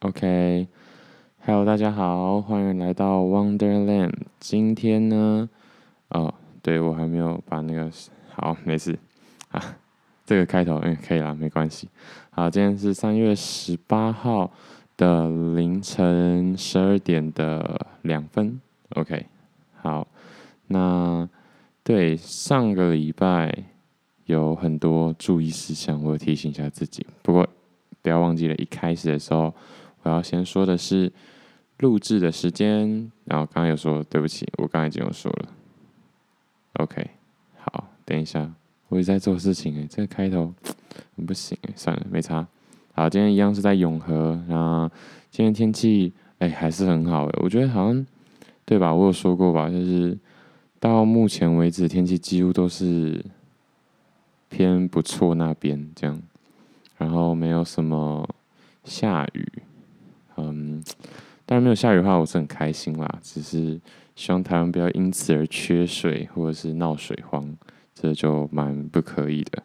OK，Hello，大家好，欢迎来到 Wonderland。今天呢，哦，对，我还没有把那个，好，没事啊，这个开头嗯可以啦，没关系。好，今天是三月十八号的凌晨十二点的两分。OK，好，那对上个礼拜有很多注意事项，我提醒一下自己。不过不要忘记了，一开始的时候。我要先说的是录制的时间，然后刚刚有说对不起，我刚才已经有说了。OK，好，等一下，我也在做事情诶，这个开头不行诶，算了，没差。好，今天一样是在永和，然后今天天气哎还是很好诶，我觉得好像对吧？我有说过吧，就是到目前为止天气几乎都是偏不错那边这样，然后没有什么下雨。嗯，当然没有下雨的话，我是很开心啦。只是希望台湾不要因此而缺水或者是闹水荒，这就蛮不可以的。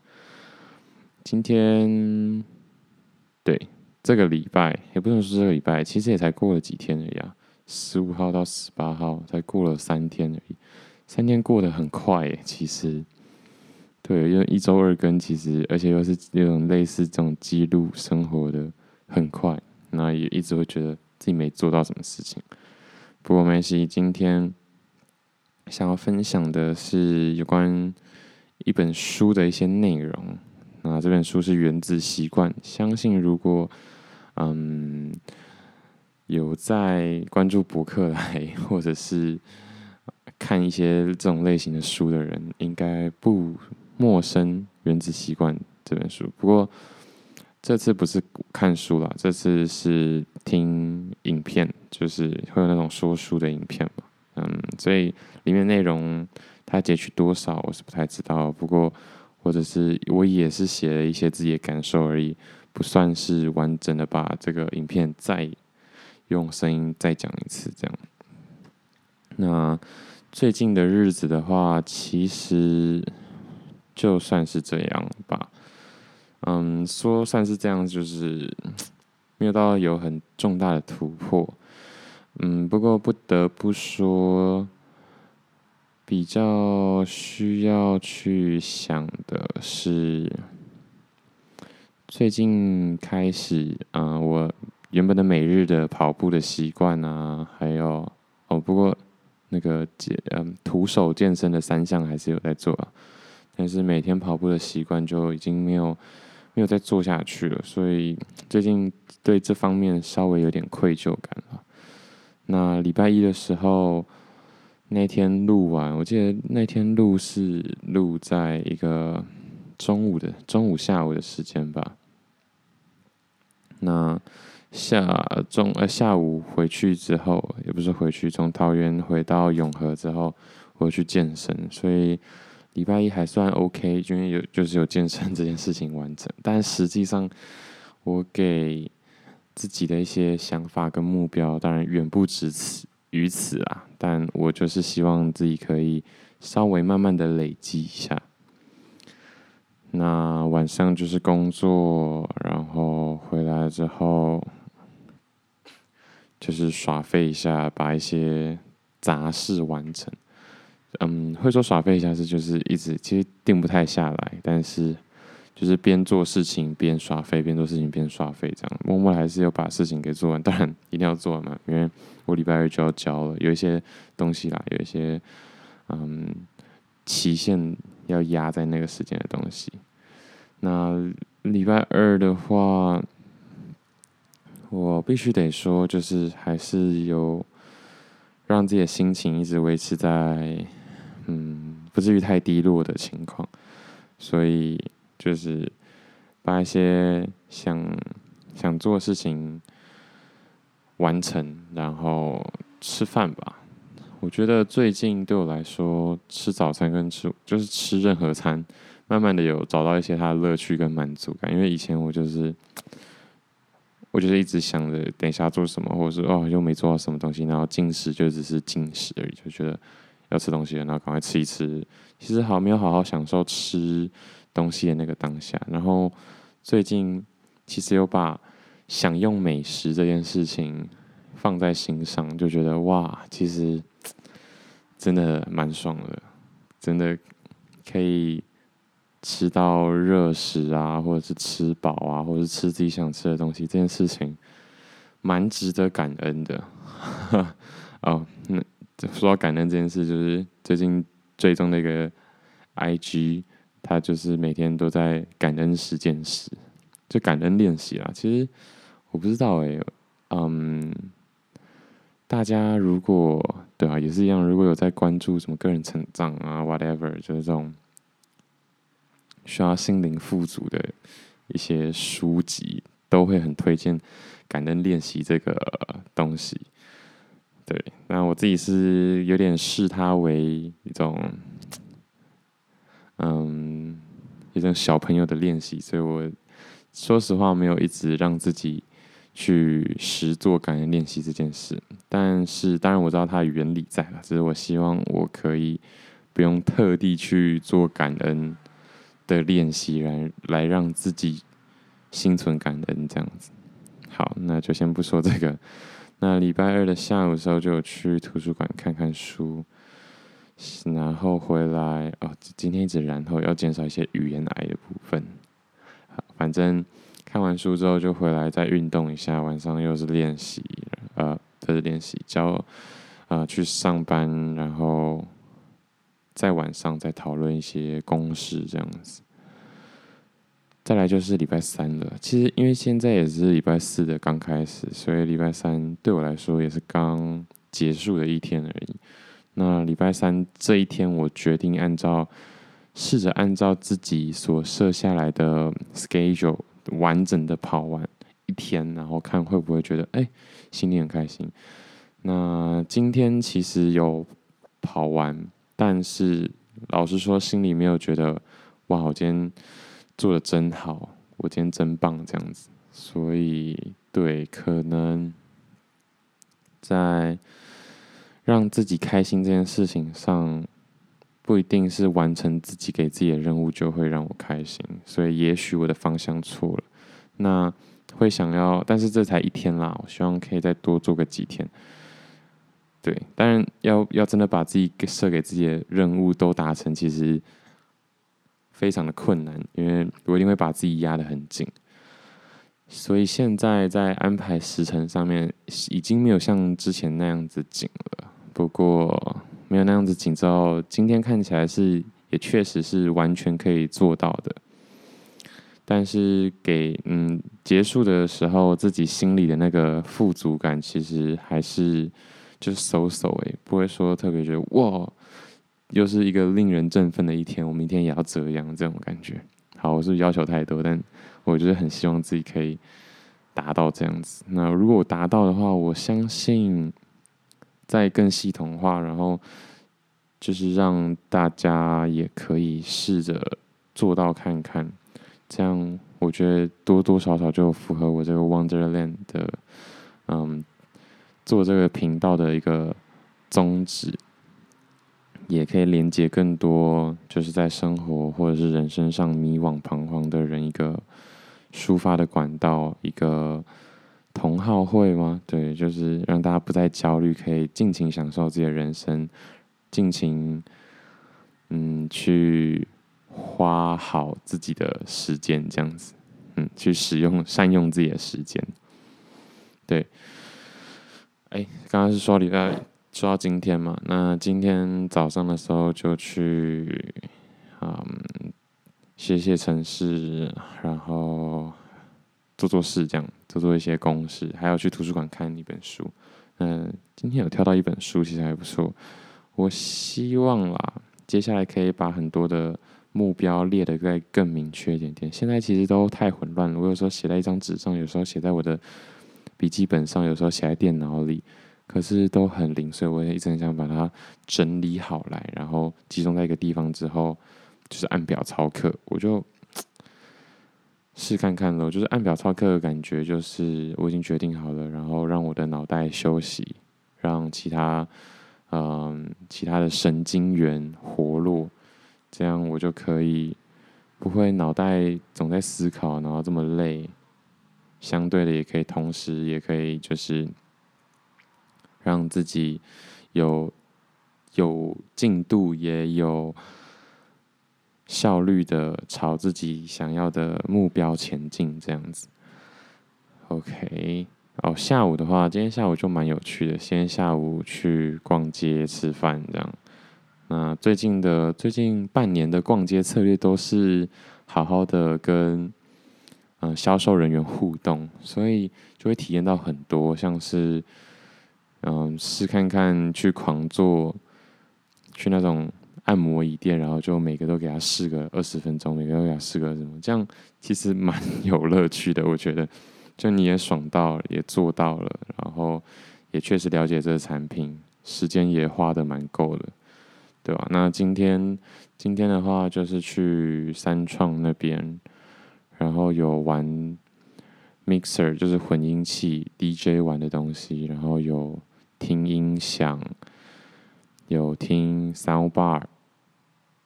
今天，对，这个礼拜也不能说这个礼拜，其实也才过了几天而已啊。十五号到十八号才过了三天而已，三天过得很快耶。其实，对，因为一周二更，其实而且又是那种类似这种记录生活的，很快。那也一直会觉得自己没做到什么事情，不过没关系。今天想要分享的是有关一本书的一些内容。那这本书是《原子习惯》，相信如果嗯有在关注博客来或者是看一些这种类型的书的人，应该不陌生《原子习惯》这本书。不过。这次不是看书啦，这次是听影片，就是会有那种说书的影片嘛，嗯，所以里面内容它截取多少我是不太知道，不过或者是我也是写了一些自己的感受而已，不算是完整的把这个影片再用声音再讲一次这样。那最近的日子的话，其实就算是这样吧。嗯，说算是这样，就是没有到有很重大的突破。嗯，不过不得不说，比较需要去想的是，最近开始，啊、嗯，我原本的每日的跑步的习惯啊，还有哦，不过那个健嗯徒手健身的三项还是有在做啊，但是每天跑步的习惯就已经没有。没有再做下去了，所以最近对这方面稍微有点愧疚感了。那礼拜一的时候，那天录完，我记得那天录是录在一个中午的中午下午的时间吧。那下中呃下午回去之后，也不是回去，从桃园回到永和之后，我去健身，所以。礼拜一还算 OK，因为有就是有健身这件事情完成，但实际上我给自己的一些想法跟目标，当然远不止此于此啊。但我就是希望自己可以稍微慢慢的累积一下。那晚上就是工作，然后回来之后就是耍废一下，把一些杂事完成。嗯，会说耍废一下是就是一直其实定不太下来，但是就是边做事情边耍废，边做事情边耍废这样，默默还是要把事情给做完。当然一定要做完嘛，因为我礼拜二就要交了，有一些东西啦，有一些嗯期限要压在那个时间的东西。那礼拜二的话，我必须得说，就是还是有让自己的心情一直维持在。嗯，不至于太低落的情况，所以就是把一些想想做的事情完成，然后吃饭吧。我觉得最近对我来说，吃早餐跟吃就是吃任何餐，慢慢的有找到一些它的乐趣跟满足感。因为以前我就是 我就是一直想着等一下做什么，或者是哦又没做到什么东西，然后进食就只是进食而已，就觉得。要吃东西了，然后赶快吃一吃。其实好没有好好享受吃东西的那个当下。然后最近其实有把享用美食这件事情放在心上，就觉得哇，其实真的蛮爽的，真的可以吃到热食啊，或者是吃饱啊，或者是吃自己想吃的东西，这件事情蛮值得感恩的。哦，那说到感恩这件事，就是最近追踪那个 IG，他就是每天都在感恩十件事。就感恩练习啦，其实我不知道哎、嗯，大家如果对啊，也是一样，如果有在关注什么个人成长啊，whatever，就是这种需要心灵富足的一些书籍，都会很推荐感恩练习这个东西。对，那我自己是有点视它为一种，嗯，一种小朋友的练习，所以我。说实话，没有一直让自己去实做感恩练习这件事。但是，当然我知道它的原理在了，只是我希望我可以不用特地去做感恩的练习，来来让自己心存感恩这样子。好，那就先不说这个。那礼拜二的下午时候，就有去图书馆看看书，然后回来哦。今天一直然后要减少一些语言癌的部分。反正看完书之后就回来再运动一下，晚上又是练习，呃，这是练习，教，呃，去上班，然后在晚上再讨论一些公事这样子。再来就是礼拜三了，其实因为现在也是礼拜四的刚开始，所以礼拜三对我来说也是刚结束的一天而已。那礼拜三这一天，我决定按照。试着按照自己所设下来的 schedule 完整的跑完一天，然后看会不会觉得哎、心里很开心。那今天其实有跑完，但是老实说，心里没有觉得哇，我今天做的真好，我今天真棒这样子。所以，对，可能在让自己开心这件事情上。不一定是完成自己给自己的任务就会让我开心，所以也许我的方向错了。那会想要，但是这才一天啦，我希望可以再多做个几天。对，当然要要真的把自己设给自己的任务都达成，其实非常的困难，因为我一定会把自己压得很紧。所以现在在安排时程上面，已经没有像之前那样子紧了。不过。没有那样子紧张，今天看起来是也确实是完全可以做到的。但是给嗯结束的时候，自己心里的那个富足感，其实还是就是 so so 哎，不会说特别觉得哇，又是一个令人振奋的一天，我明天也要这样这种感觉。好，我是要求太多，但我就是很希望自己可以达到这样子。那如果我达到的话，我相信。再更系统化，然后就是让大家也可以试着做到看看，这样我觉得多多少少就符合我这个 Wonderland 的，嗯，做这个频道的一个宗旨，也可以连接更多就是在生活或者是人生上迷惘彷徨的人一个抒发的管道，一个。同好会吗？对，就是让大家不再焦虑，可以尽情享受自己的人生，尽情嗯去花好自己的时间，这样子，嗯，去使用善用自己的时间。对，哎，刚刚是说礼拜说到今天嘛，那今天早上的时候就去嗯写写城市，然后。做做事，这样做做一些公事，还要去图书馆看一本书。嗯，今天有挑到一本书，其实还不错。我希望啦，接下来可以把很多的目标列得再更明确一点点。现在其实都太混乱了，我有时候写在一张纸上，有时候写在我的笔记本上，有时候写在电脑里，可是都很零碎。我也一直很想把它整理好来，然后集中在一个地方之后，就是按表操课。我就。试看看喽，就是按表操课的感觉，就是我已经决定好了，然后让我的脑袋休息，让其他嗯、其他的神经元活络，这样我就可以不会脑袋总在思考，然后这么累，相对的也可以同时也可以就是让自己有有进度也有效率的朝自己想要的目标前进，这样子。OK，哦，下午的话，今天下午就蛮有趣的，先下午去逛街吃饭这样。那最近的最近半年的逛街策略都是好好的跟嗯销售人员互动，所以就会体验到很多，像是嗯试看看去狂做，去那种按摩椅店，然后就每个都给他试个二十分钟，每个都给他试个什么，这样其实蛮有乐趣的，我觉得。就你也爽到，也做到了，然后也确实了解这个产品，时间也花得蛮够的，对吧？那今天今天的话就是去三创那边，然后有玩 mixer，就是混音器 DJ 玩的东西，然后有听音响，有听 sound bar，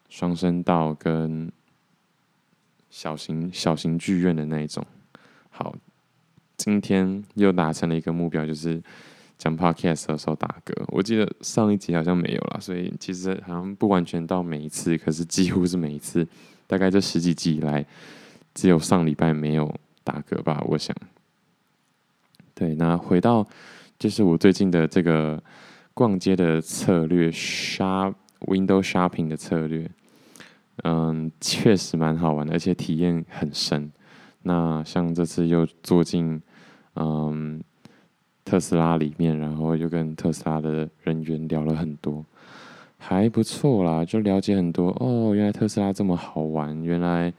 双声道跟小型小型剧院的那一种，好。今天又达成了一个目标，就是讲 podcast 的时候打嗝。我记得上一集好像没有啦，所以其实好像不完全到每一次，可是几乎是每一次。大概这十几集以来，只有上礼拜没有打嗝吧，我想。对，那回到就是我最近的这个逛街的策略，shop window shopping 的策略，嗯，确实蛮好玩的，而且体验很深。那像这次又坐进嗯特斯拉里面，然后又跟特斯拉的人员聊了很多，还不错啦，就了解很多哦。原来特斯拉这么好玩，原来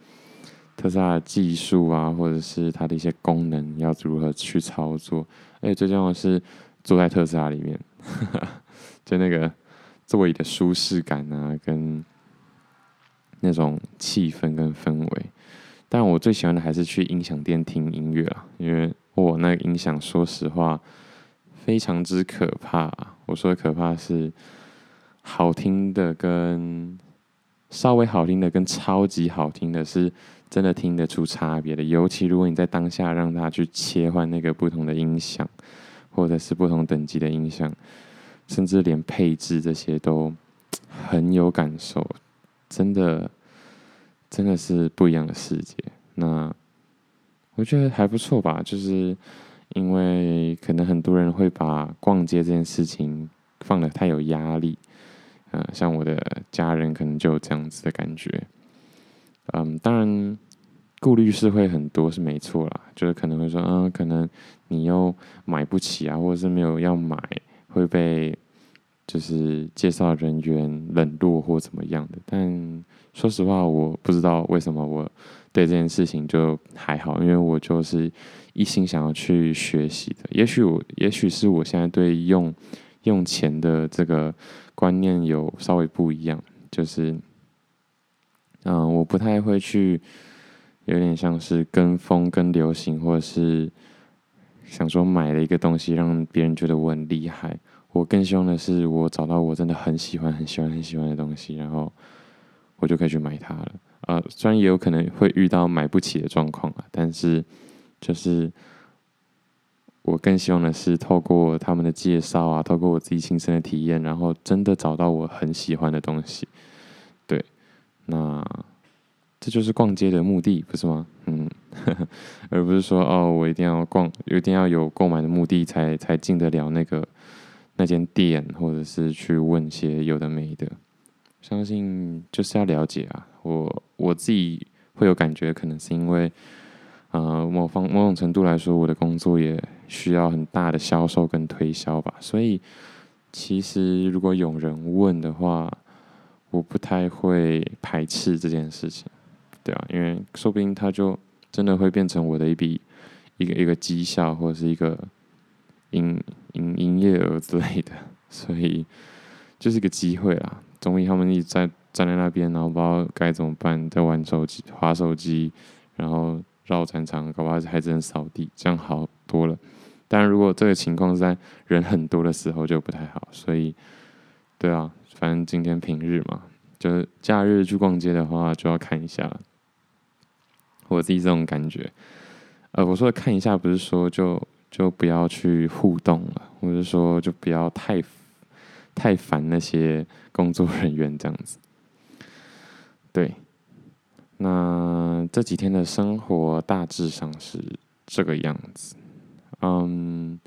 特斯拉的技术啊，或者是它的一些功能要如何去操作。而且最重要的是坐在特斯拉里面，就那个座椅的舒适感啊，跟那种气氛跟氛围。但我最喜欢的还是去音响店听音乐啊，因为我那个音响，说实话非常之可怕。我说的可怕是好听的跟稍微好听的跟超级好听的，是真的听得出差别的。尤其如果你在当下让他去切换那个不同的音响，或者是不同等级的音响，甚至连配置这些都很有感受，真的。真的是不一样的世界。那我觉得还不错吧，就是因为可能很多人会把逛街这件事情放得太有压力。嗯，像我的家人可能就有这样子的感觉。嗯，当然顾虑是会很多，是没错啦。就是可能会说，嗯，可能你又买不起啊，或者是没有要买，会被就是介绍人员冷落或怎么样的。但说实话，我不知道为什么我对这件事情就还好，因为我就是一心想要去学习的。也许我，也许是我现在对用用钱的这个观念有稍微不一样，就是，嗯，我不太会去，有点像是跟风、跟流行，或者是想说买了一个东西让别人觉得我很厉害。我更希望的是，我找到我真的很喜欢、很喜欢、很喜欢的东西，然后。我就可以去买它了，呃，虽然也有可能会遇到买不起的状况啊，但是就是我更希望的是透过他们的介绍啊，透过我自己亲身的体验，然后真的找到我很喜欢的东西。对，那这就是逛街的目的，不是吗？嗯，呵呵，而不是说哦，我一定要逛，一定要有购买的目的才才进得了那个那间店，或者是去问些有的没的。相信就是要了解啊，我我自己会有感觉，可能是因为，呃，某方某种程度来说，我的工作也需要很大的销售跟推销吧。所以，其实如果有人问的话，我不太会排斥这件事情，对啊，因为说不定他就真的会变成我的一笔一个一个绩效，或者是一个营营营业额之类的，所以就是个机会啦。总比他们一直在站在那边，然后不知道该怎么办，在玩手机、划手机，然后绕战场，搞不好还只能扫地，这样好多了。但，如果这个情况是在人很多的时候，就不太好。所以，对啊，反正今天平日嘛，就是假日去逛街的话，就要看一下我自己这种感觉。呃，我说的看一下，不是说就就不要去互动了，我是说就不要太太烦那些工作人员这样子。对，那这几天的生活大致上是这个样子。嗯，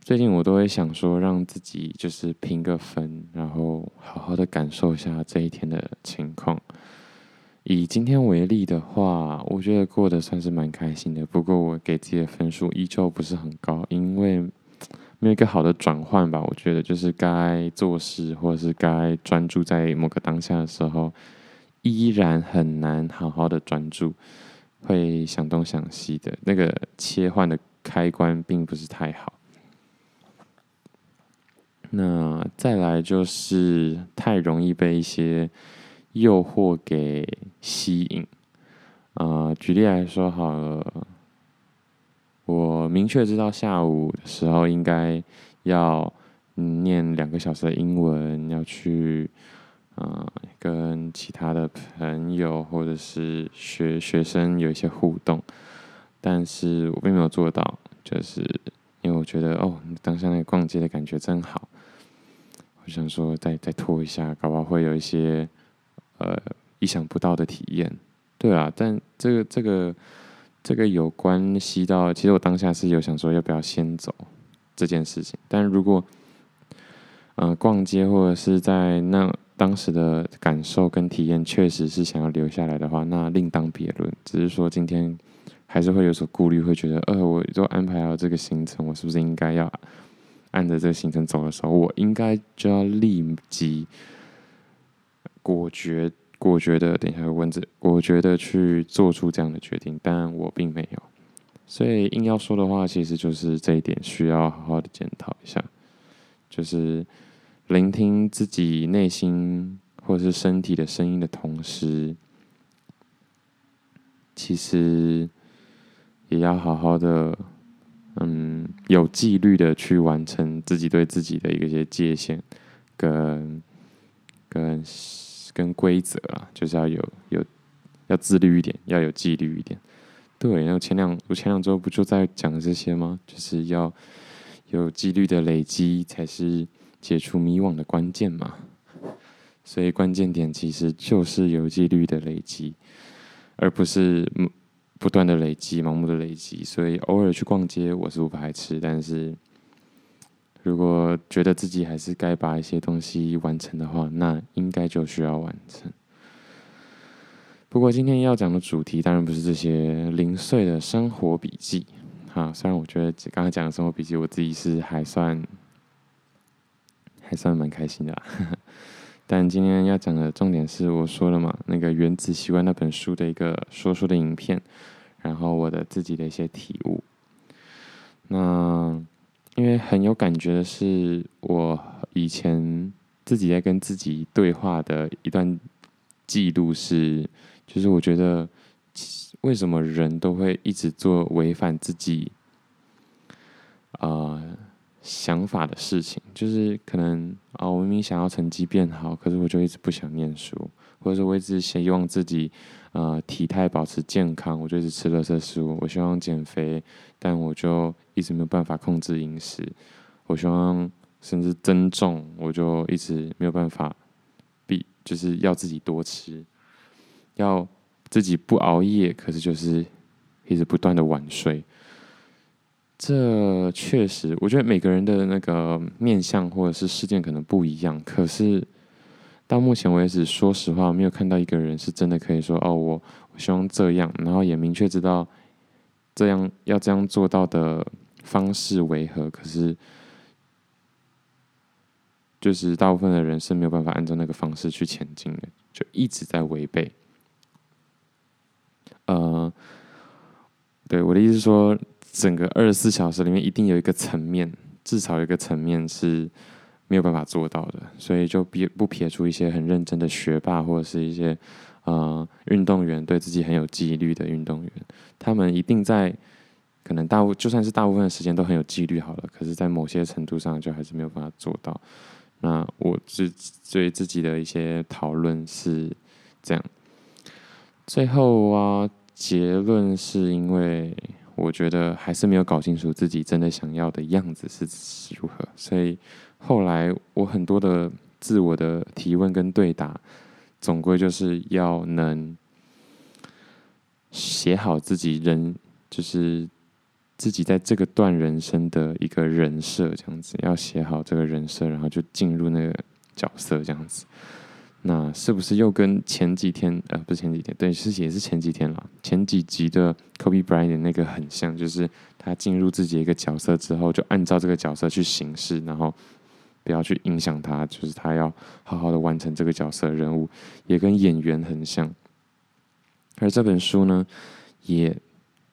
最近我都会想说，让自己就是评个分，然后好好的感受一下这一天的情况。以今天为例的话，我觉得过得算是蛮开心的。不过我给自己的分数依旧不是很高，因为没有一个好的转换吧。我觉得就是该做事或者是该专注在某个当下的时候，依然很难好好的专注，会想东想西的。那个切换的开关并不是太好。那再来就是太容易被一些。诱惑给吸引，啊、呃，举例来说好了，我明确知道下午的时候应该要念两个小时的英文，要去啊、跟其他的朋友或者是学学生有一些互动，但是我并没有做到，就是因为我觉得哦，当下那个逛街的感觉真好，我想说再再拖一下，搞不好会有一些。呃，意想不到的体验，对啊，但这个这个这个有关系到，其实我当下是有想说要不要先走这件事情，但如果呃逛街或者是在那当时的感受跟体验确实是想要留下来的话，那另当别论。只是说今天还是会有所顾虑，会觉得呃，我都安排好这个行程，我是不是应该要按着这个行程走的时候，我应该就要立即。果决果决的，等一下有文字，果决的去做出这样的决定，但我并没有，所以硬要说的话，其实就是这一点需要好好的检讨一下，就是聆听自己内心或是身体的声音的同时，其实也要好好的，嗯，有纪律的去完成自己对自己的一个一些界限跟跟。跟规则啊，就是要有有要自律一点，要有纪律一点。对，然后前两我前两周不就在讲这些吗？就是要有纪律的累积，才是解除迷惘的关键嘛。所以关键点其实就是有纪律的累积，而不是不断的累积、盲目的累积。所以偶尔去逛街，我是不排斥，但是。如果觉得自己还是该把一些东西完成的话，那应该就需要完成。不过今天要讲的主题当然不是这些零碎的生活笔记，哈。虽然我觉得刚才讲的生活笔记，我自己是还算还算蛮开心的，但今天要讲的重点是我说了嘛，那个《原子习惯》那本书的一个说书的影片，然后我的自己的一些体悟，那。因为很有感觉的是，我以前自己在跟自己对话的一段记录是，就是我觉得为什么人都会一直做违反自己啊、呃、想法的事情，就是可能啊、我明明想要成绩变好，可是我就一直不想念书，或者说我一直希望自己啊、呃、体态保持健康，我就一直吃垃圾食物，我希望减肥。但我就一直没有办法控制饮食，我希望甚至增重，我就一直没有办法，必就是要自己多吃，要自己不熬夜，可是就是一直不断的晚睡。这确实，我觉得每个人的那个面向或者是事件可能不一样，可是到目前为止，说实话，没有看到一个人是真的可以说哦，我我希望这样，然后也明确知道。这样要这样做到的方式为何？可是，就是大部分的人是没有办法按照那个方式去前进的，就一直在违背。呃，对，我的意思说，整个二十四小时里面一定有一个层面，至少有一个层面是没有办法做到的，所以就别不撇除一些很认真的学霸或者是一些。呃，运动员对自己很有纪律的运动员，他们一定在可能大部就算是大部分的时间都很有纪律好了，可是，在某些程度上就还是没有办法做到。那我自对自己的一些讨论是这样。最后啊，结论是因为我觉得还是没有搞清楚自己真的想要的样子是如何，所以后来我很多的自我的提问跟对答，总归就是要能写好自己人，就是自己在这个段人生的一个人设，这样子要写好这个人设，然后就进入那个角色，这样子。那是不是又跟前几天呃，不是前几天，对，是也是前几天了。前几集的 Kobe Bryant 那个很像，就是他进入自己一个角色之后，就按照这个角色去行事，然后不要去影响他，就是他要好好的完成这个角色任务，也跟演员很像。而这本书呢，也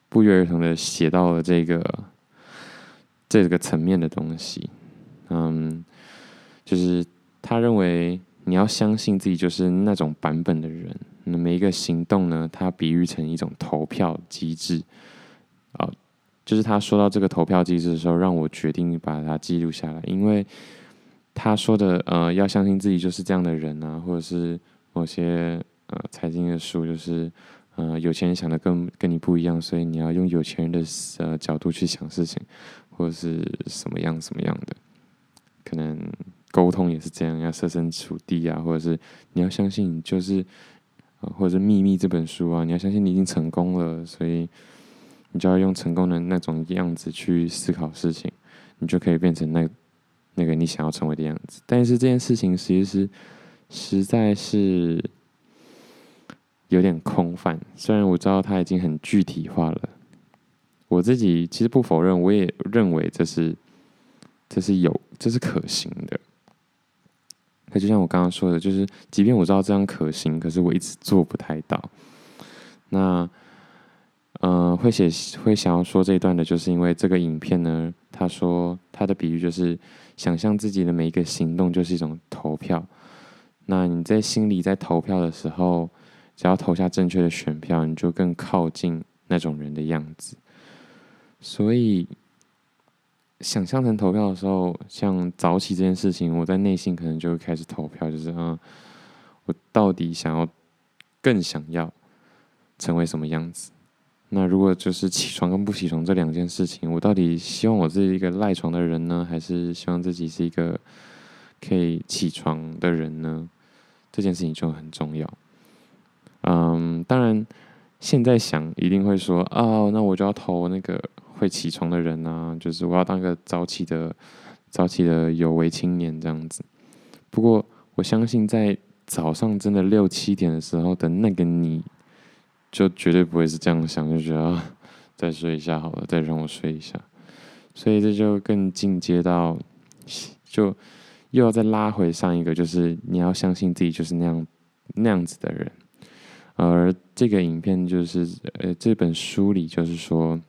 不约而同的写到了这个这个层面的东西，嗯，就是他认为。你要相信自己就是那种版本的人。那每一个行动呢，它比喻成一种投票机制。啊，就是他说到这个投票机制的时候，让我决定把它记录下来。因为他说的，呃，要相信自己就是这样的人啊，或者是某些呃财经的书，就是呃有钱人想的跟跟你不一样，所以你要用有钱人的呃角度去想事情，或者是什么样什么样的，可能。沟通也是这样，要设身处地啊，或者是你要相信，就是，或者是《秘密》这本书啊，你要相信你已经成功了，所以你就要用成功的那种样子去思考事情，你就可以变成那那个你想要成为的样子。但是这件事情其实实在是有点空泛，虽然我知道它已经很具体化了，我自己其实不否认，我也认为这是这是有这是可行的。可就像我刚刚说的，就是即便我知道这样可行，可是我一直做不太到。那，呃，会写会想要说这一段的，就是因为这个影片呢，他说他的比喻就是想象自己的每一个行动就是一种投票。那你在心里在投票的时候，只要投下正确的选票，你就更靠近那种人的样子。所以。想象成投票的时候，像早起这件事情，我在内心可能就会开始投票，就是啊，我到底想要更想要成为什么样子？那如果就是起床跟不起床这两件事情，我到底希望我是一个赖床的人呢，还是希望自己是一个可以起床的人呢？这件事情就很重要。嗯，当然现在想一定会说啊，那我就要投那个。会起床的人啊，就是我要当个早起的、早起的有为青年这样子。不过我相信，在早上真的六七点的时候的那个你，就绝对不会是这样想，就觉得，再睡一下好了，再让我睡一下。所以这就更进阶到，就又要再拉回上一个，就是你要相信自己就是那样那样子的人。而这个影片就是，呃，这本书里就是说。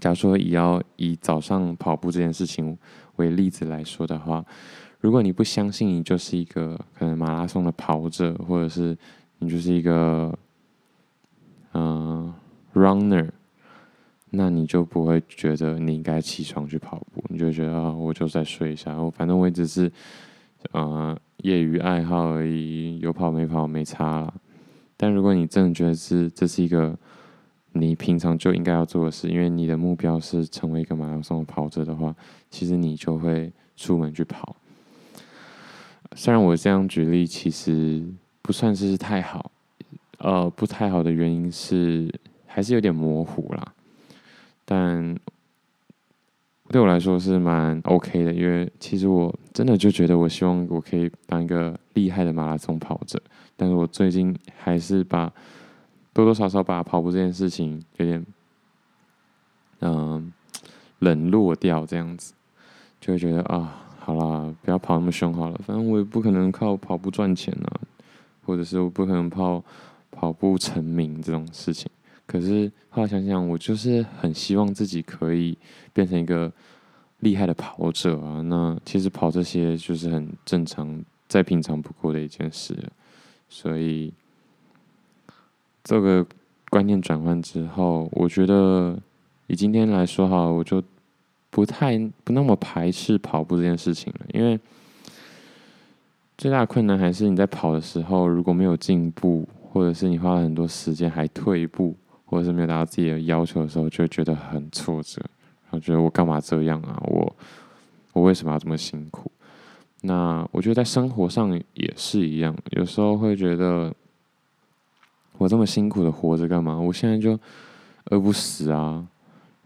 假如说也要以早上跑步这件事情为例子来说的话，如果你不相信你就是一个可能马拉松的跑者，或者是你就是一个嗯、呃、runner，那你就不会觉得你应该起床去跑步，你就觉得啊，我就再睡一下，我反正我也只是呃业余爱好而已，有跑没跑没差啦。但如果你真的觉得是这是一个。你平常就应该要做的事，因为你的目标是成为一个马拉松的跑者的话，其实你就会出门去跑。虽然我这样举例其实不算是太好，呃，不太好的原因是还是有点模糊啦。但对我来说是蛮 OK 的，因为其实我真的就觉得我希望我可以当一个厉害的马拉松跑者，但是我最近还是把。多多少少把跑步这件事情有点，嗯、冷落掉，这样子就会觉得啊，好啦，不要跑那么凶好了，反正我也不可能靠跑步赚钱啊，或者是我不可能跑跑步成名这种事情。可是后来想想，我就是很希望自己可以变成一个厉害的跑者啊。那其实跑这些就是很正常、再平常不过的一件事，所以。这个观念转换之后，我觉得以今天来说哈，我就不太不那么排斥跑步这件事情了。因为最大的困难还是你在跑的时候，如果没有进步，或者是你花了很多时间还退步，或者是没有达到自己的要求的时候，就会觉得很挫折，然后觉得我干嘛这样啊？我我为什么要这么辛苦？那我觉得在生活上也是一样，有时候会觉得我这么辛苦的活着干嘛？我现在就饿不死啊！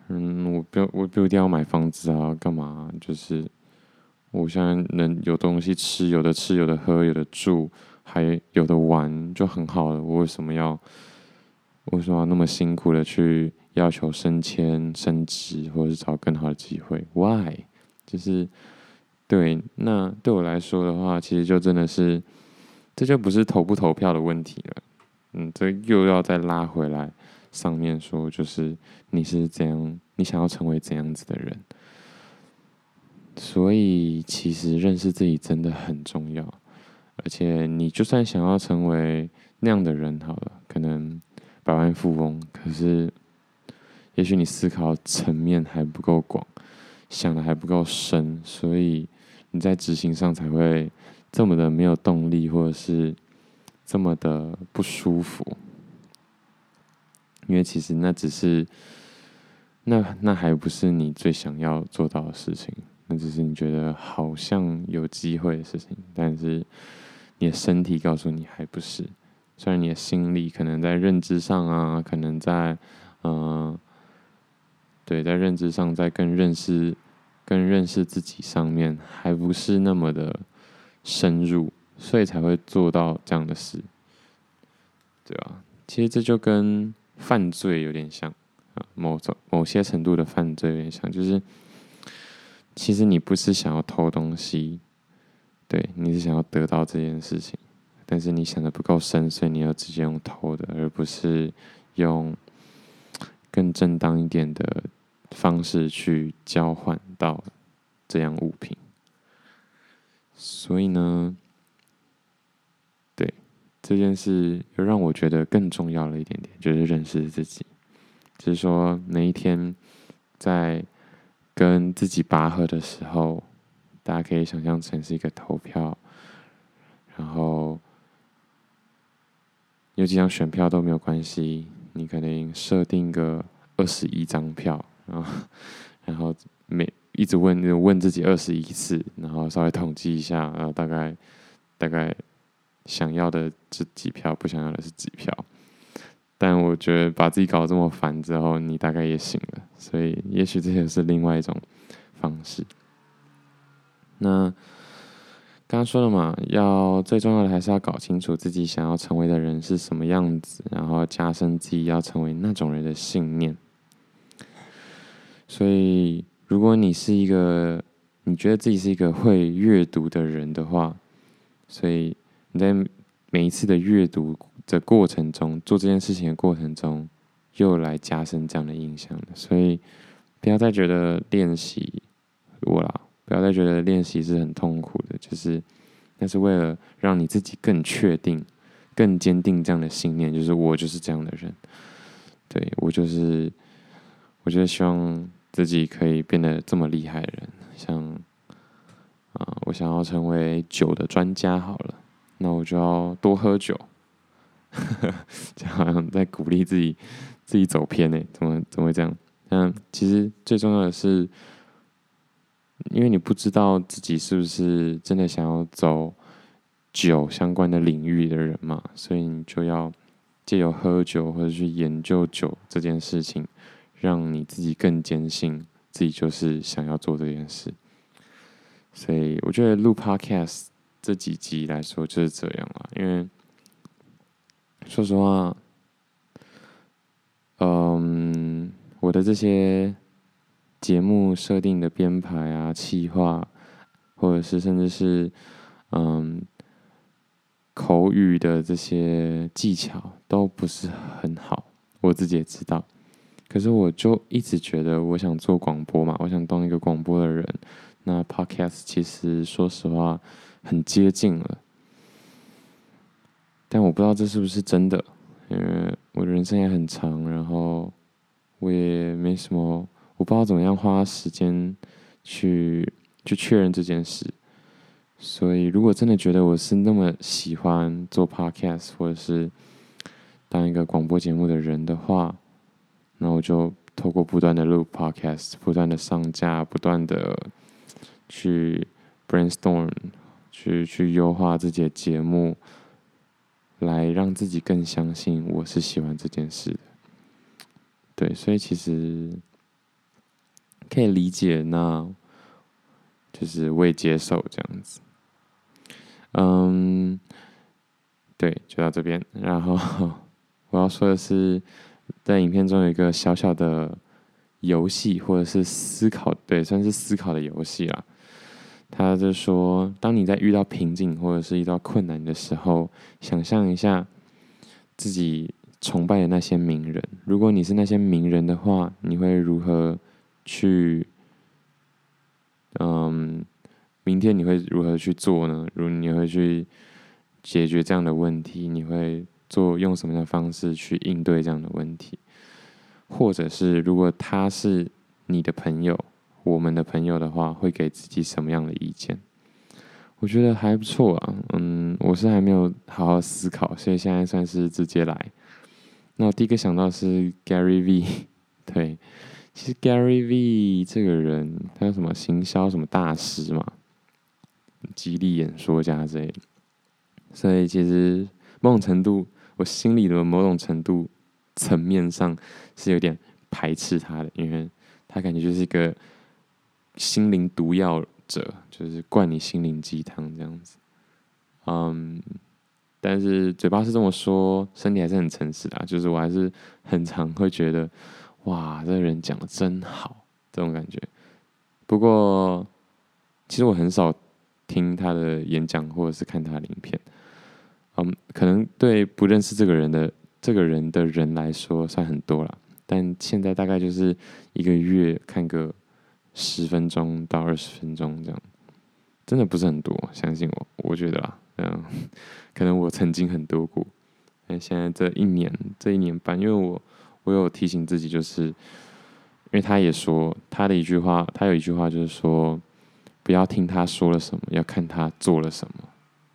嗯，我不我不一定要买房子啊，干嘛？就是我现在能有东西吃，有的吃，有的喝，有的住，还有的玩，就很好了。我为什么要为什么要那么辛苦的去要求升迁、升职，或者是找更好的机会？Why？就是对，那对我来说的话，其实就真的是这就不是投不投票的问题了。嗯，这又要再拉回来。上面说就是你是怎样，你想要成为怎样子的人，所以其实认识自己真的很重要。而且你就算想要成为那样的人，好了，可能百万富翁，可是也许你思考层面还不够广，想的还不够深，所以你在执行上才会这么的没有动力，或者是这么的不舒服。因为其实那只是，那那还不是你最想要做到的事情，那只是你觉得好像有机会的事情，但是你的身体告诉你还不是。虽然你的心里可能在认知上啊，可能在嗯、对，在认知上，在更认识、更认识自己上面，还不是那么的深入，所以才会做到这样的事，对吧？其实这就跟。犯罪有点像啊，某种某些程度的犯罪有点像，就是其实你不是想要偷东西，对，你是想要得到这件事情，但是你想的不够深，所以你要直接用偷的，而不是用更正当一点的方式去交换到这样物品。所以呢，这件事又让我觉得更重要了一点点，就是认识自己。就是说，那一天在跟自己拔河的时候，大家可以想象成是一个投票，然后有几张选票都没有关系，你可能设定个二十一张票，然后然后每一直问问自己二十一次，然后稍微统计一下，然后大概大概。想要的是几票，不想要的是几票。但我觉得把自己搞得这么烦之后，你大概也醒了。所以，也许这也是另外一种方式。那刚刚说了嘛，要最重要的还是要搞清楚自己想要成为的人是什么样子，然后加深自己要成为那种人的信念。所以，如果你是一个你觉得自己是一个会阅读的人的话，所以。你在每一次的阅读的过程中，做这件事情的过程中，又来加深这样的印象了。所以，不要再觉得练习我啦，不要再觉得练习是很痛苦的，就是那是为了让你自己更确定、更坚定这样的信念，就是我就是这样的人。对，我就是，我就是希望自己可以变得这么厉害的人，像啊，我想要成为酒的专家，好了。那我就要多喝酒，就好像在鼓励自己，自己走偏呢？怎么怎么会这样？嗯，其实最重要的是，因为你不知道自己是不是真的想要走酒相关的领域的人嘛，所以你就要借由喝酒或者去研究酒这件事情，让你自己更坚信自己就是想要做这件事。所以我觉得录 Podcast。这几集来说就是这样了，因为说实话，嗯，我的这些节目设定的编排啊、企划，或者是甚至是嗯口语的这些技巧都不是很好，我自己也知道。可是我就一直觉得，我想做广播嘛，我想当一个广播的人。那 Podcast 其实说实话。很接近了，但我不知道这是不是真的，因为我的人生也很长，然后我也没什么，我不知道怎么样花时间去去确认这件事。所以，如果真的觉得我是那么喜欢做 podcast，或者是当一个广播节目的人的话，那我就透过不断的录 podcast，不断的上架，不断的去 brainstorm，去去优化自己的节目，来让自己更相信我是喜欢这件事的。对，所以其实可以理解，那就是我也接受这样子。嗯，对，就到这边，然后。我要说的是，在影片中有一个小小的游戏，或者是思考，对，算是思考的游戏啦。他就说，当你在遇到瓶颈或者是遇到困难的时候，想象一下自己崇拜的那些名人。如果你是那些名人的话，你会如何去？嗯，明天你会如何去做呢？如你会去解决这样的问题？你会？做用什么样的方式去应对这样的问题，或者是如果他是你的朋友，我们的朋友的话，会给自己什么样的意见？我觉得还不错啊，嗯，我是还没有好好思考，所以现在算是直接来。那我第一个想到是 Gary V，对，其实 Gary V 这个人，他有什么行销什么大师嘛，激励演说家之类的，所以其实某种程度。我心里的某种程度层面上是有点排斥他的，因为他感觉就是一个心灵毒药者，就是灌你心灵鸡汤这样子。嗯，但是嘴巴是这么说，身体还是很诚实的。就是我还是很常会觉得，哇，这个人讲的真好，这种感觉。不过，其实我很少听他的演讲，或者是看他的影片。嗯，可能对不认识这个人的这个人的人来说算很多了，但现在大概就是一个月看个十分钟到二十分钟这样，真的不是很多，相信我，我觉得啦，嗯，可能我曾经很多过，但现在这一年这一年半，因为我我有提醒自己，就是因为他也说他的一句话，他有一句话就是说，不要听他说了什么，要看他做了什么。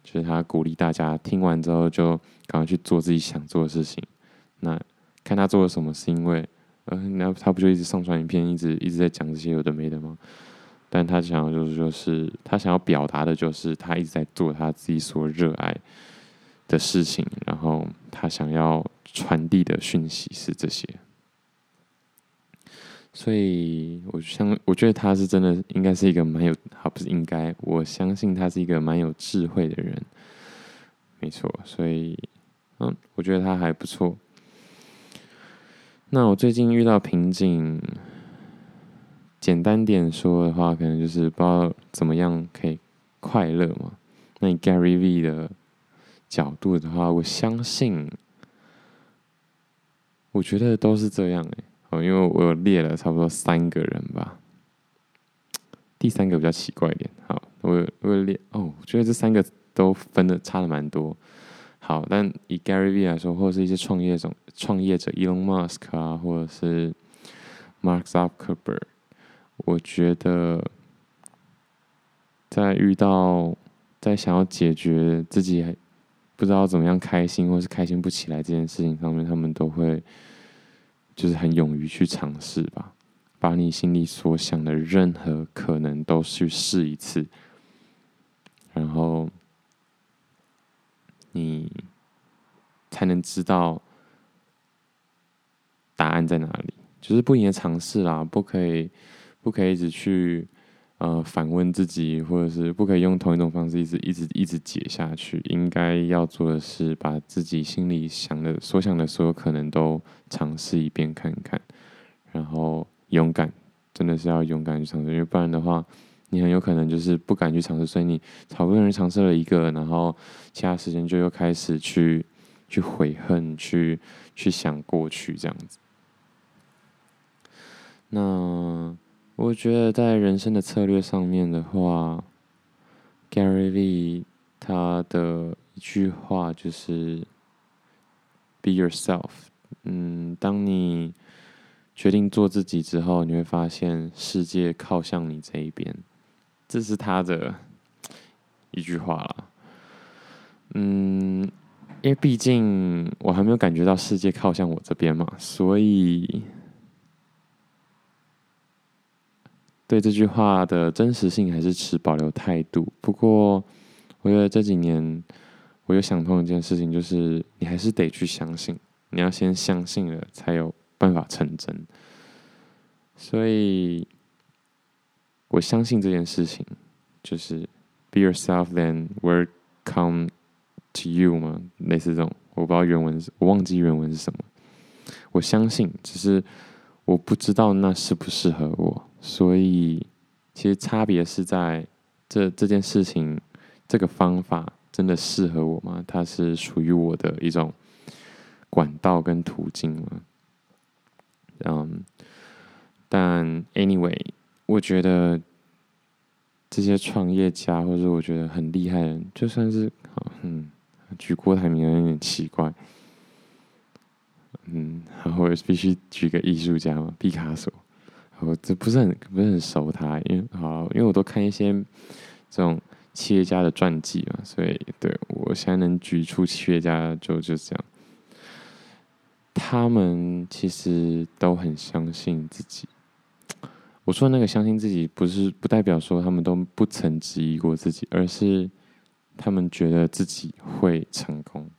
就是他鼓励大家听完之后就赶快去做自己想做的事情。那看他做了什么，是因为呃，那他不就一直上传影片，一直一直在讲这些有的没的吗？但他想要就是就是他想要表达的就是他一直在做他自己所热爱的事情，然后他想要传递的讯息是这些。所以，我相我觉得他是真的，应该是一个蛮有，好不是应该，我相信他是一个蛮有智慧的人，没错。所以，嗯，我觉得他还不错。那我最近遇到瓶颈，简单点说的话，可能就是不知道怎么样可以快乐嘛。那以 Gary V 的角度的话，我相信，我觉得都是这样哎、欸。因为我有列了差不多三个人吧，第三个比较奇怪一点。好，我我列哦，我觉得这三个都分的差的蛮多。好，但以 Gary V 来说，或者是一些创业者、创业者 Elon Musk 啊，或者是 Mark Zuckerberg，我觉得在遇到在想要解决自己不知道怎么样开心，或是开心不起来这件事情上面，他们都会。就是很勇于去尝试吧，把你心里所想的任何可能都去试一次，然后你才能知道答案在哪里。就是不停的尝试啦，不可以，不可以一直去。呃，反问自己，或者是不可以用同一种方式一直一直一直解下去。应该要做的是，把自己心里想的、所想的所有可能都尝试一遍看看，然后勇敢，真的是要勇敢去尝试，因为不然的话，你很有可能就是不敢去尝试。所以你好不容易尝试了一个，然后其他时间就又开始去去悔恨，去去想过去这样子。那。我觉得在人生的策略上面的话，Gary V 他的一句话就是 “Be yourself”。嗯，当你决定做自己之后，你会发现世界靠向你这一边。这是他的一句话了。嗯，因为毕竟我还没有感觉到世界靠向我这边嘛，所以对这句话的真实性还是持保留态度。不过，我觉得这几年我有想通一件事情，就是你还是得去相信，你要先相信了，才有办法成真。所以，我相信这件事情，就是 be yourself, then work come。To you 吗？类似这种，我不知道原文是，我忘记原文是什么。我相信，只是我不知道那适不适合我。所以，其实差别是在这这件事情，这个方法真的适合我吗？它是属于我的一种管道跟途径吗？嗯，但 anyway，我觉得这些创业家或者我觉得很厉害的人，就算是嗯。举郭台铭有点奇怪，嗯，然后必须举个艺术家嘛，毕卡索。我这不是很不是很熟他，因为好，因为我都看一些这种企业家的传记嘛，所以对我现在能举出企业家就就是这样。他们其实都很相信自己。我说那个相信自己，不是不代表说他们都不曾质疑过自己，而是。他们觉得自己会成功，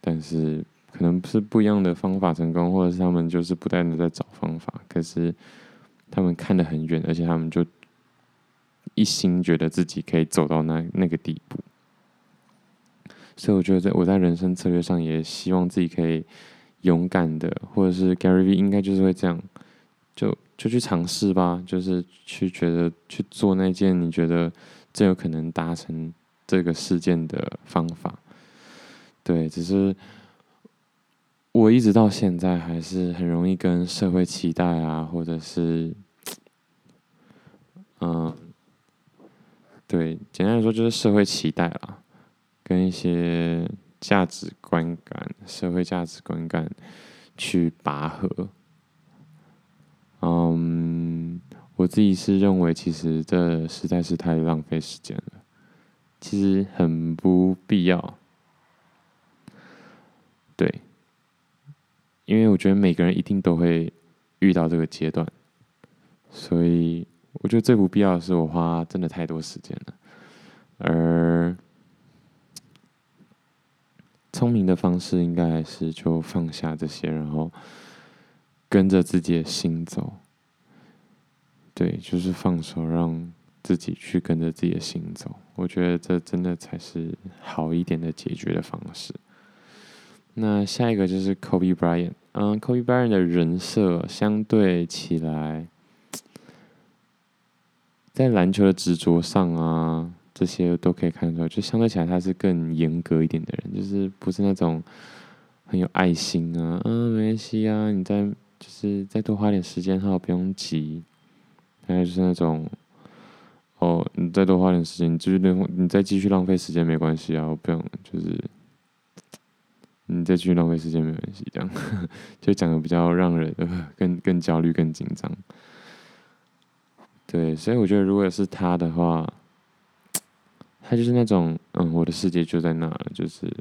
但是可能是不一样的方法成功，或者是他们就是不断的在找方法。可是他们看得很远，而且他们就一心觉得自己可以走到那那个地步。所以我觉得，在我在人生策略上也希望自己可以勇敢的，或者是 Gary V 应该就是会这样，就就去尝试吧，就是去觉得去做那件你觉得最有可能达成。这个事件的方法，对，只是我一直到现在还是很容易跟社会期待啊，或者是，嗯，对，简单来说就是社会期待啦，跟一些价值观感、社会价值观感去拔河。嗯，我自己是认为，其实这实在是太浪费时间了。其实很不必要，对，因为我觉得每个人一定都会遇到这个阶段，所以我觉得最不必要的是我花真的太多时间了，而聪明的方式应该还是就放下这些，然后跟着自己的心走，对，就是放手让。自己去跟着自己的心走，我觉得这真的才是好一点的解决的方式。那下一个就是 Kobe Bryant，嗯，Kobe Bryant 的人设相对起来，在篮球的执着上啊，这些都可以看出来，就相对起来他是更严格一点的人，就是不是那种很有爱心啊，嗯，没关系啊，你在就是再多花点时间，好，不用急，还有就是那种。哦，你再多花点时间，你继续浪，你再继续浪费时间没关系啊，我不用，就是你再继续浪费时间没关系，这样 就讲的比较让人 更更焦虑、更紧张。对，所以我觉得如果是他的话，他就是那种，嗯，我的世界就在那了，就是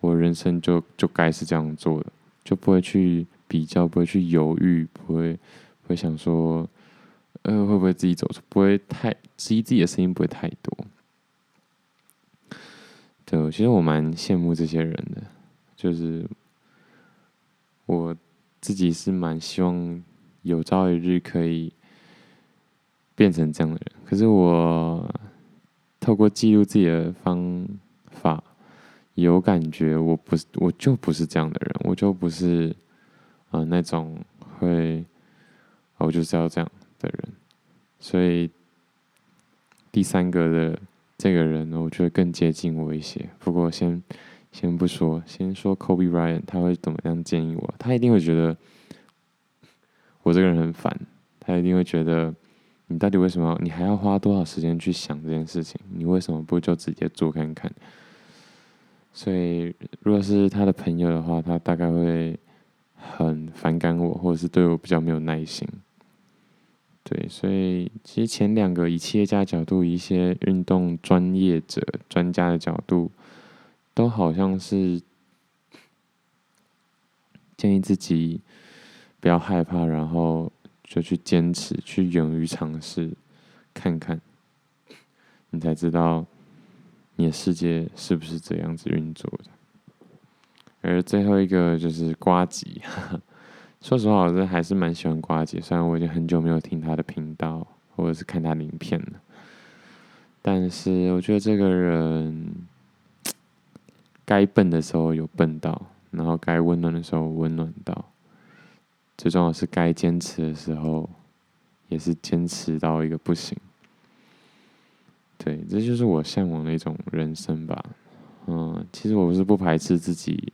我人生就就该是这样做的，就不会去比较，不会去犹豫，不会会想说。呃，会不会自己走出？不会太质疑自己的声音，不会太多。对，其实我蛮羡慕这些人的，就是我自己是蛮希望有朝一日可以变成这样的人。可是我透过记录自己的方法，有感觉我不是，我就不是这样的人，我就不是、呃、那种会，我就是要这样。的人，所以第三个的这个人呢，我觉得更接近我一些。不过先先不说，先说 Kobe Bryant，他会怎么样建议我？他一定会觉得我这个人很烦，他一定会觉得你到底为什么？你还要花多少时间去想这件事情？你为什么不就直接做看看？所以如果是他的朋友的话，他大概会很反感我，或者是对我比较没有耐心。对，所以其实前两个以企业家角度，一些运动专业者、专家的角度，都好像是建议自己不要害怕，然后就去坚持，去勇于尝试，看看，你才知道你的世界是不是这样子运作的。而最后一个就是呱吉，说实话，我这还是蛮喜欢呱吉，虽然我已经很久没有听他的频道或者是看他的影片了，但是我觉得这个人。该笨的时候有笨到，然后该温暖的时候温暖到，最重要是该坚持的时候，也是坚持到一个不行。对，这就是我向往的一种人生吧。嗯，其实我不是不排斥自己，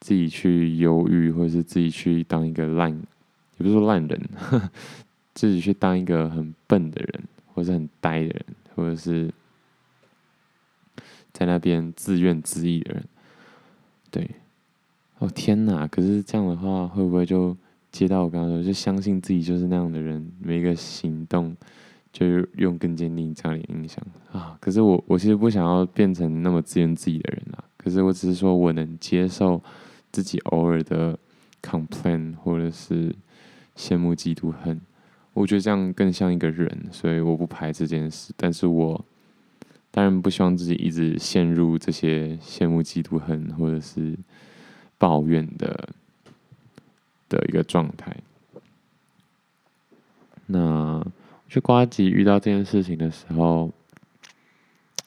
自己去忧郁，或者是自己去当一个烂，也不是说烂人，自己去当一个很笨的人，或者是很呆的人，或者是。在那边自怨自艾的人，对，哦天哪！可是这样的话，会不会就接到我刚刚说，就相信自己就是那样的人，每一个行动就用更坚定这样的影响啊？可是我我其实不想要变成那么自怨自艾的人啊。可是我只是说我能接受自己偶尔的 complain 或者是羡慕嫉妒恨，我觉得这样更像一个人，所以我不排这件事，但是我。当然不希望自己一直陷入这些羡慕、嫉妒、恨，或者是抱怨的的一个状态。那我觉得呱吉遇到这件事情的时候，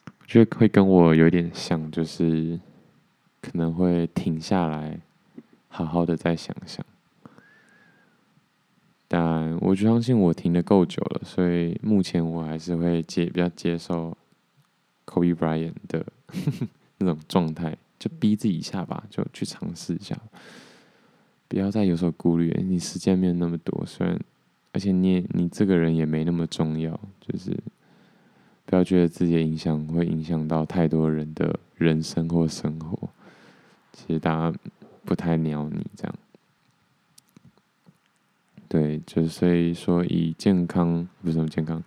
我觉得会跟我有点像，就是可能会停下来，好好的再想想。但我就相信我停的够久了，所以目前我还是会接比较接受。Kobe Bryant 的那种状态，就逼自己一下吧，就去尝试一下，不要再有所顾虑。你时间没有那么多，虽然，而且你也你这个人也没那么重要，就是不要觉得自己的影响会影响到太多人的人生或生活。其实大家不太鸟你这样，对，就所以说以健康不是什么健康。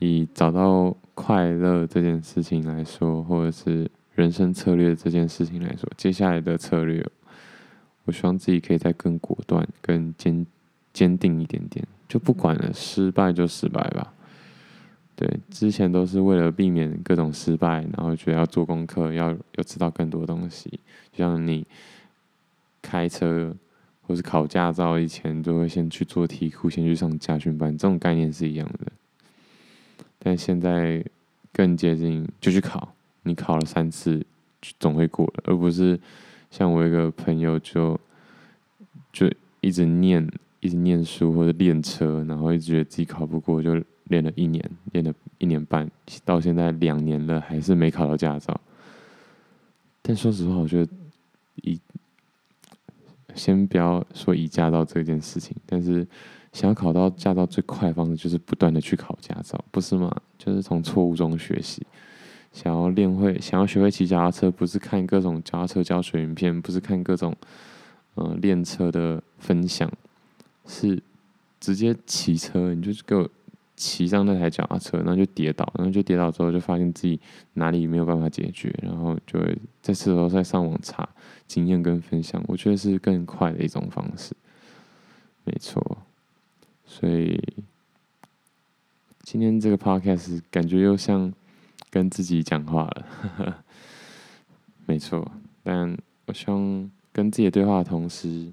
以找到快乐这件事情来说，或者是人生策略这件事情来说，接下来的策略，我希望自己可以再更果断、更坚坚定一点点。就不管了，失败就失败吧。对，之前都是为了避免各种失败，然后觉得要做功课，要要知道更多东西。就像你开车或是考驾照以前，都会先去做题库，先去上家训班，这种概念是一样的。但现在更接近，就去考。你考了三次，总会过了，而不是像我一个朋友就就一直念，一直念书或者练车，然后一直觉得自己考不过，就练了一年，练了一年半，到现在两年了，还是没考到驾照。但说实话，我觉得以先不要说以驾照这件事情，但是。想要考到驾照最快的方式就是不断的去考驾照，不是吗？就是从错误中学习。想要练会，想要学会骑脚踏车，不是看各种脚踏车教学影片，不是看各种嗯、练车的分享，是直接骑车。你就是给我骑上那台脚踏车，然后就跌倒，然后就跌倒之后就发现自己哪里没有办法解决，然后就会在这时候再上网查经验跟分享。我觉得是更快的一种方式，没错。所以今天这个 podcast 感觉又像跟自己讲话了，呵呵，没错。但我希望跟自己对话的同时，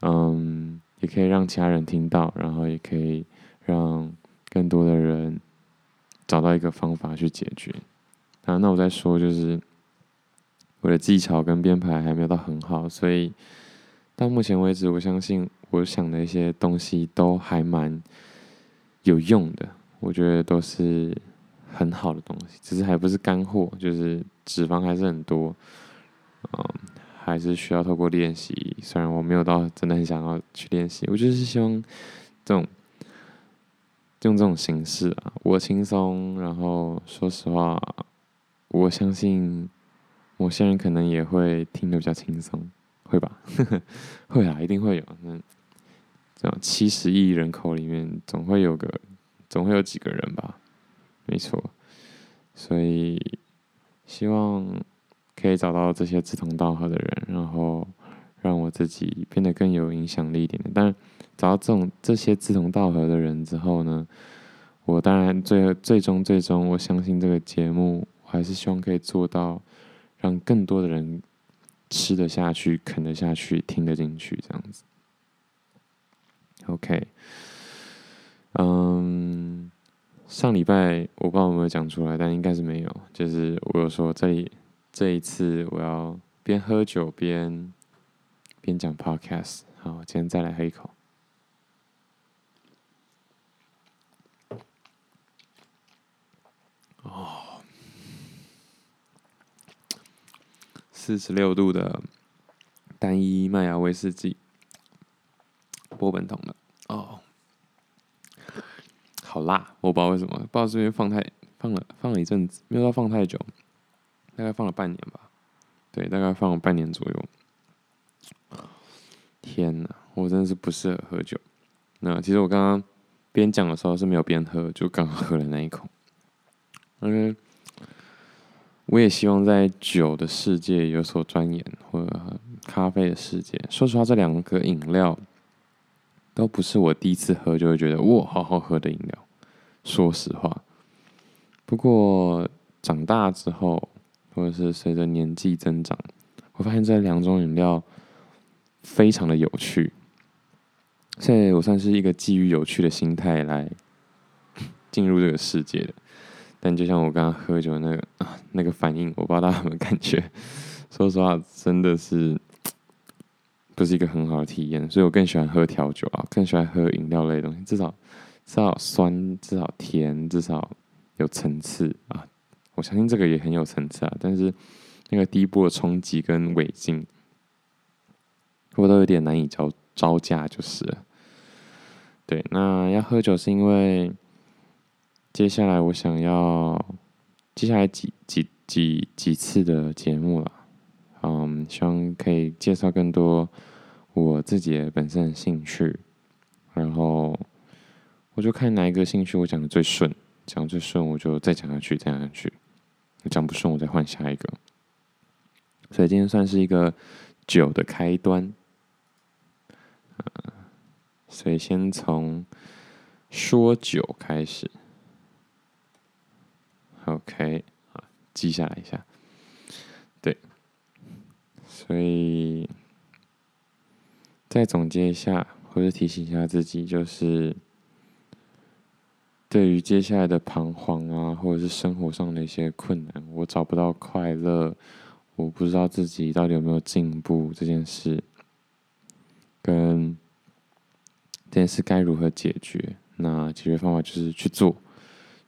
嗯，也可以让其他人听到，然后也可以让更多的人找到一个方法去解决。啊，那我再说，就是我的技巧跟编排还没有到很好，所以到目前为止，我相信。我想的一些东西都还蛮有用的，我觉得都是很好的东西，只是还不是干货，就是脂肪还是很多，嗯，还是需要透过练习。虽然我没有到真的很想要去练习，我就是希望这种用这种形式啊，我轻松。然后说实话，我相信某些人可能也会听得比较轻松，会吧？会啊，一定会有。嗯。这样七十亿人口里面，总会有个，总会有几个人吧，没错。所以希望可以找到这些志同道合的人，然后让我自己变得更有影响力一点。但找到这种这些志同道合的人之后呢，我当然最最终最终，我相信这个节目，我还是希望可以做到，让更多的人吃得下去、啃得下去、听得进去，这样子。OK，嗯，上礼拜我不知道有没有讲出来，但应该是没有。就是我有说这里这一次我要边喝酒边边讲 Podcast。好，今天再来喝一口。哦四十六度的单一麦芽威士忌，波本桶的哦，好辣！我不知道为什么，不知道是因为放太放了放了一阵子，没有到放太久，大概放了半年吧，对，大概放了半年左右。天哪，我真的是不适合喝酒。那其实我刚刚边讲的时候是没有边喝，就刚喝了那一口。OK。我也希望在酒的世界有所钻研，或者咖啡的世界。说实话，这两个饮料都不是我第一次喝就会觉得哇，好好喝的饮料。说实话，不过长大之后，或者是随着年纪增长，我发现这两种饮料非常的有趣。所以我算是一个基于有趣的心态来 进入这个世界的。但就像我刚刚喝酒那个啊，那个反应，我不知道大家有没有感觉。说实话，真的是不是一个很好的体验。所以我更喜欢喝调酒啊，更喜欢喝饮料类的东西，至少至少酸，至少甜，至少有层次啊。我相信这个也很有层次啊。但是那个第一波的冲击跟尾劲，我都有点难以招招架，就是。对，那要喝酒是因为。接下来我想要，接下来几几几几次的节目了，嗯，希望可以介绍更多我自己本身的兴趣，然后我就看哪一个兴趣我讲的最顺，讲最顺我就再讲下去，再讲下去，讲不顺我再换下一个。所以今天算是一个酒的开端，所以先从说酒开始。OK，好，记下来一下。对，所以再总结一下，或者提醒一下自己，就是对于接下来的彷徨啊，或者是生活上的一些困难，我找不到快乐，我不知道自己到底有没有进步这件事，跟这件事该如何解决？那解决方法就是去做，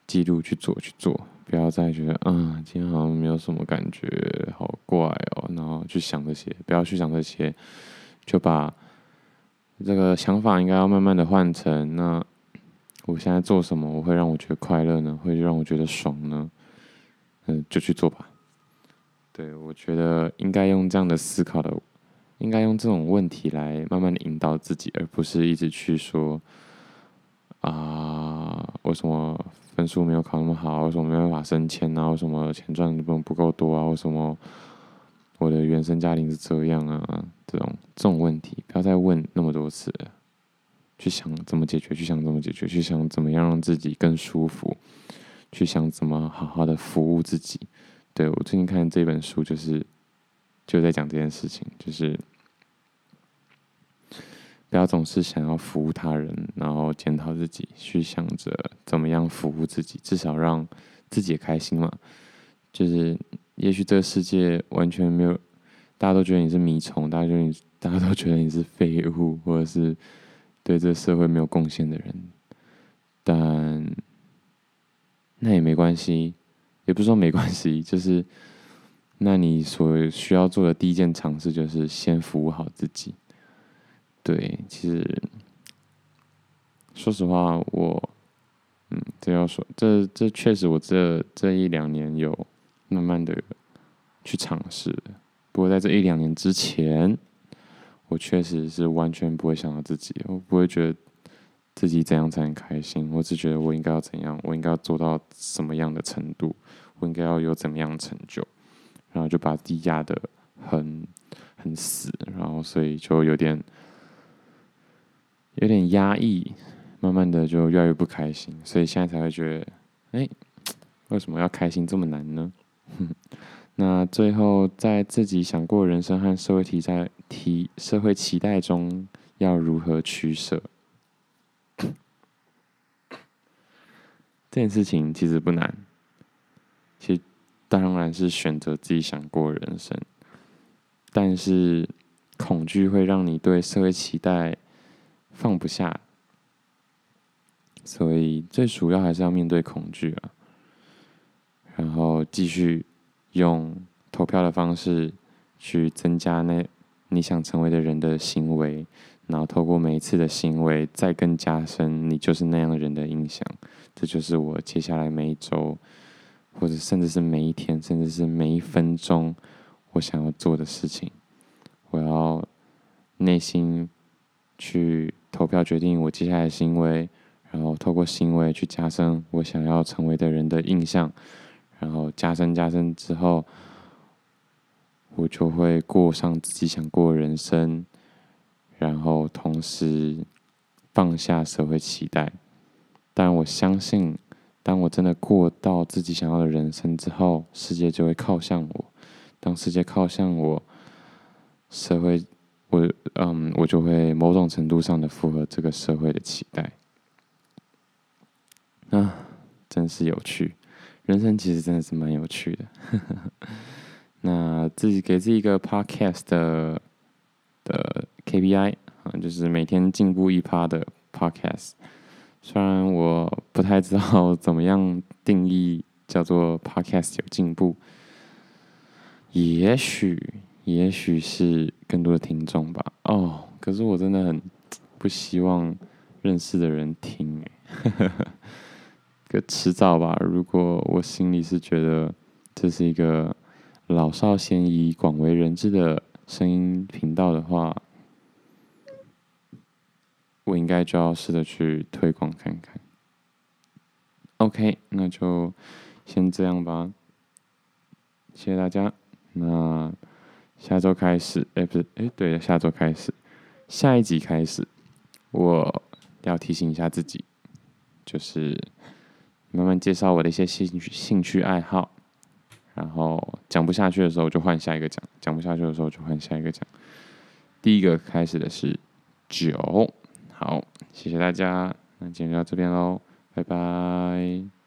记录去做，去做。不要再觉得啊、今天好像没有什么感觉，好怪哦。然后去想这些，不要去想这些，就把这个想法应该要慢慢的换成：那我现在做什么，我会让我觉得快乐呢？会让我觉得爽呢？嗯，就去做吧。对，我觉得应该用这样的思考的，应该用这种问题来慢慢的引导自己，而不是一直去说啊，为什么？分数没有考那么好，为什么没办法升迁啊？为什么钱赚的不不够多啊？为什么我的原生家庭是这样啊？这种这种问题，不要再问那么多次。去想怎么解决，去想怎么解决，去想怎么样让自己更舒服，去想怎么好好的服务自己。对，我最近看这本书，就是就在讲这件事情，就是。不要总是想要服务他人，然后检讨自己，去想着怎么样服务自己，至少让自己也开心嘛。就是，也许这个世界完全没有，大家都觉得你是米虫，大家觉得你，大家都觉得你是废物，或者是对这社会没有贡献的人。但那也没关系，也不是说没关系，就是那你所需要做的第一件尝试，就是先服务好自己。对，其实说实话，我嗯，这要说，这这确实，我这这一两年有慢慢的去尝试。不过在这一两年之前，我确实是完全不会想到自己，我不会觉得自己怎样才能开心，我只觉得我应该要怎样，我应该要做到什么样的程度，我应该要有怎么样的成就，然后就把自己压得很很死，然后所以就有点有点压抑，慢慢的就越来越不开心，所以现在才会觉得，哎，为什么要开心这么难呢？那最后在自己想过人生和社会题在提社会期待中要如何取舍？这件事情其实不难，其实当然是选择自己想过人生，但是恐惧会让你对社会期待放不下，所以最主要还是要面对恐惧啊，然后继续用投票的方式去增加那你想成为的人的行为。然后透过每一次的行为，再更加深你就是那样人的印象。这就是我接下来每一周，或者甚至是每一天，甚至是每一分钟，我想要做的事情。我要内心去投票决定我接下来的行为，然后透过行为去加深我想要成为的人的印象。然后加深加深之后，我就会过上自己想过的人生。然后同时放下社会期待，但我相信，当我真的过到自己想要的人生之后，世界就会靠向我。当世界靠向我，社会，我嗯，我就会某种程度上的符合这个社会的期待。啊，真是有趣，人生其实真的是蛮有趣的。那自己给自己一个 podcast 的。的 KPI 啊，就是每天进步一趴的 Podcast。虽然我不太知道怎么样定义叫做 Podcast 有进步，也许也许是更多的听众吧。哦，可是我真的很不希望认识的人听，哎，可迟早吧。如果我心里是觉得这是一个老少咸宜、广为人知的。声音频道的话，我应该就要试着去推广看看。OK，那就先这样吧。谢谢大家。那下周开始，哎、不是，哎、欸，对，下周开始，下一集开始，我要提醒一下自己，就是慢慢介绍我的一些兴趣、兴趣爱好。然后讲不下去的时候就换下一个讲，讲不下去的时候就换下一个讲。第一个开始的是九，好，谢谢大家，那今天就到这边喽，拜拜。